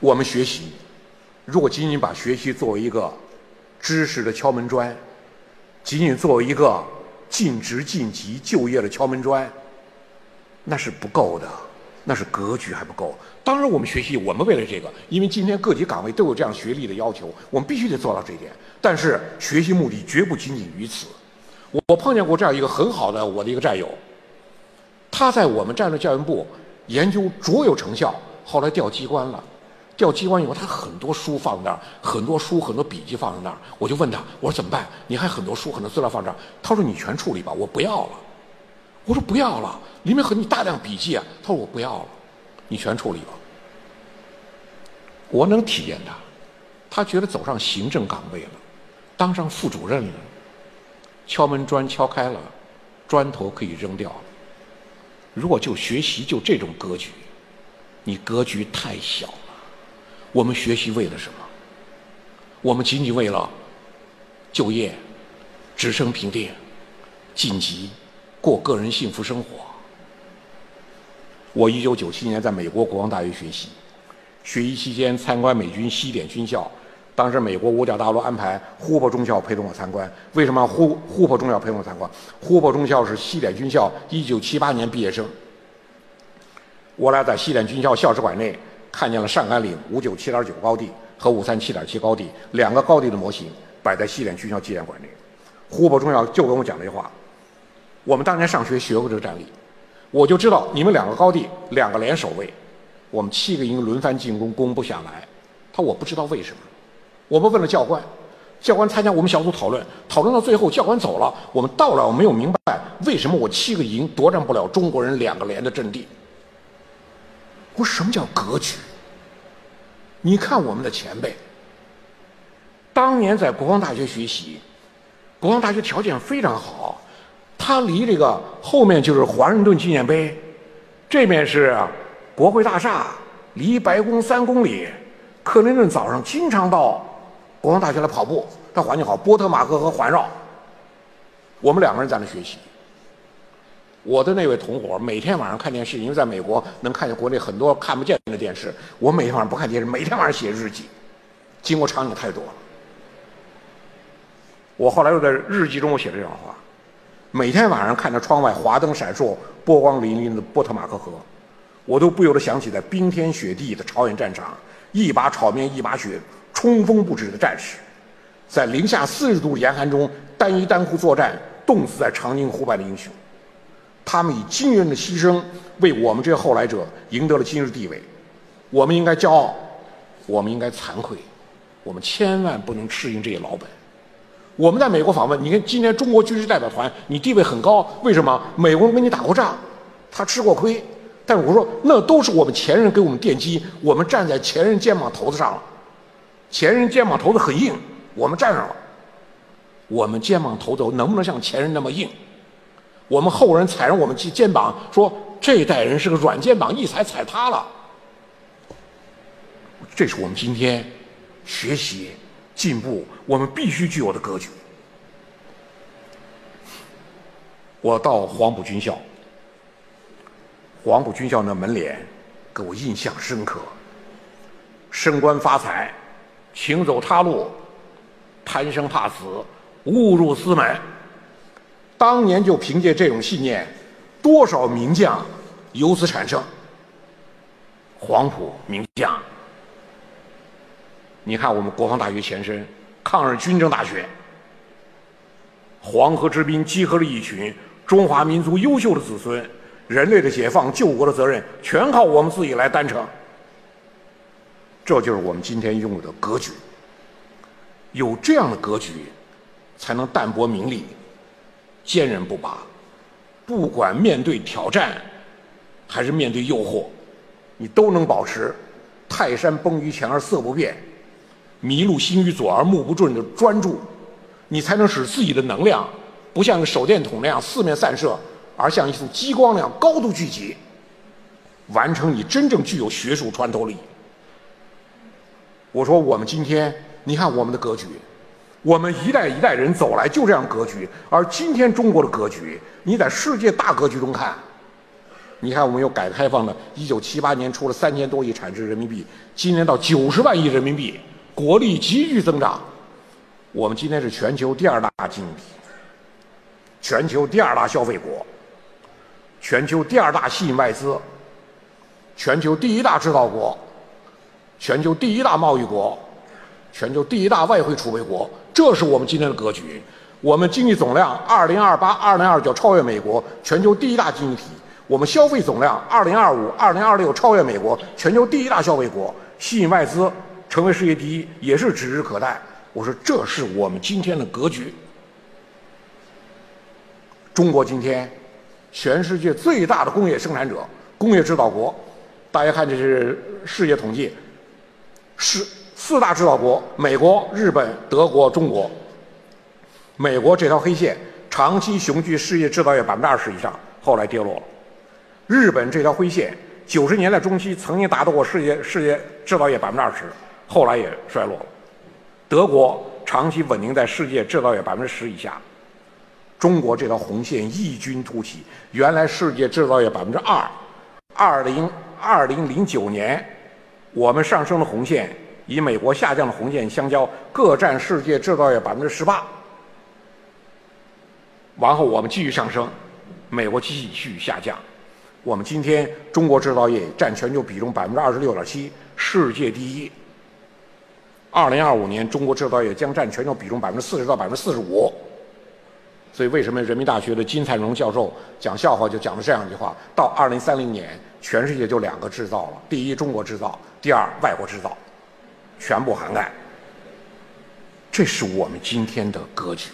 我们学习，如果仅仅把学习作为一个知识的敲门砖，仅仅作为一个尽职尽级就业的敲门砖，那是不够的，那是格局还不够。当然，我们学习，我们为了这个，因为今天各级岗位都有这样学历的要求，我们必须得做到这一点。但是，学习目的绝不仅仅于此。我碰见过这样一个很好的我的一个战友，他在我们战略教研部研究卓有成效，后来调机关了。调机关以后，他很多书放那儿，很多书、很多笔记放在那儿。我就问他，我说怎么办？你还很多书、很多资料放这儿？他说你全处理吧，我不要了。我说不要了，里面很你大量笔记啊。他说我不要了，你全处理吧。我能体验他，他觉得走上行政岗位了，当上副主任了，敲门砖敲开了，砖头可以扔掉了。如果就学习就这种格局，你格局太小。我们学习为了什么？我们仅仅为了就业、职升评定、晋级、过个人幸福生活。我一九九七年在美国国防大学学习，学习期间参观美军西点军校。当时美国五角大楼安排呼珀中校陪同我参观。为什么呼呼珀中校陪同我参观？呼珀中校是西点军校一九七八年毕业生。我俩在西点军校校史馆内。看见了上甘岭五九七点九高地和五三七点七高地两个高地的模型摆在西点军校纪念馆内。胡伯中校就跟我讲这句话：“我们当年上学学过这个战例，我就知道你们两个高地两个连守卫，我们七个营轮番进攻攻不下来。”他：“我不知道为什么。”我们问了教官，教官参加我们小组讨论，讨论到最后教官走了，我们到了我没有明白为什么我七个营夺占不了中国人两个连的阵地。我什么叫格局？你看我们的前辈，当年在国防大学学习，国防大学条件非常好，他离这个后面就是华盛顿纪念碑，这面是国会大厦，离白宫三公里。克林顿早上经常到国防大学来跑步，他环境好，波特马克河环绕。我们两个人在那学习。我的那位同伙每天晚上看电视，因为在美国能看见国内很多看不见的电视。我每天晚上不看电视，每天晚上写日记。经过场景太多了。我后来又在日记中写这样话：每天晚上看着窗外华灯闪烁、波光粼粼的波特马克河，我都不由得想起在冰天雪地的朝鲜战场，一把炒面一把雪，冲锋不止的战士，在零下四十度严寒中单衣单裤作战，冻死在长津湖畔的英雄。他们以惊人的牺牲为我们这些后来者赢得了今日地位，我们应该骄傲，我们应该惭愧，我们千万不能适应这些老本。我们在美国访问，你看今年中国军事代表团，你地位很高，为什么？美国人跟你打过仗，他吃过亏，但是我说那都是我们前任给我们奠基，我们站在前任肩膀头子上了，前任肩膀头子很硬，我们站上了，我们肩膀头子能不能像前任那么硬？我们后人踩着我们肩肩膀，说这一代人是个软肩膀，一踩踩塌了。这是我们今天学习进步，我们必须具有的格局。我到黄埔军校，黄埔军校那门脸给我印象深刻。升官发财，请走他路，贪生怕死，误入私门。当年就凭借这种信念，多少名将由此产生。黄埔名将，你看我们国防大学前身抗日军政大学，黄河之滨集合了一群中华民族优秀的子孙，人类的解放、救国的责任全靠我们自己来担承。这就是我们今天拥有的格局。有这样的格局，才能淡泊名利。坚韧不拔，不管面对挑战，还是面对诱惑，你都能保持泰山崩于前而色不变，麋鹿行于左而目不转的专注，你才能使自己的能量不像个手电筒那样四面散射，而像一束激光那样高度聚集，完成你真正具有学术穿透力。我说，我们今天，你看我们的格局。我们一代一代人走来就这样格局，而今天中国的格局，你在世界大格局中看，你看，我们有改革开放的，一九七八年出了三千多亿产值人民币，今年到九十万亿人民币，国力急剧增长。我们今天是全球第二大经济体，全球第二大消费国，全球第二大吸引外资，全球第一大制造国，全球第一大贸易国，全球第一大外汇储备国。这是我们今天的格局。我们经济总量二零二八、二零二九超越美国，全球第一大经济体。我们消费总量二零二五、二零二六超越美国，全球第一大消费国，吸引外资，成为世界第一，也是指日可待。我说，这是我们今天的格局。中国今天，全世界最大的工业生产者、工业制造国。大家看，这是世界统计，是四大制造国：美国、日本、德国、中国。美国这条黑线长期雄踞世界制造业百分之二十以上，后来跌落了。日本这条灰线，九十年代中期曾经达到过世界世界制造业百分之二十，后来也衰落了。德国长期稳定在世界制造业百分之十以下。中国这条红线异军突起，原来世界制造业百分之二，二零二零零九年，我们上升的红线与美国下降的红线相交，各占世界制造业百分之十八。往后我们继续上升，美国继续下降。我们今天中国制造业占全球比重百分之二十六点七，世界第一。二零二五年，中国制造业将占全球比重百分之四十到百分之四十五。所以，为什么人民大学的金灿荣教授讲笑话就讲了这样一句话：到二零三零年，全世界就两个制造了，第一中国制造，第二外国制造，全部涵盖。这是我们今天的格局。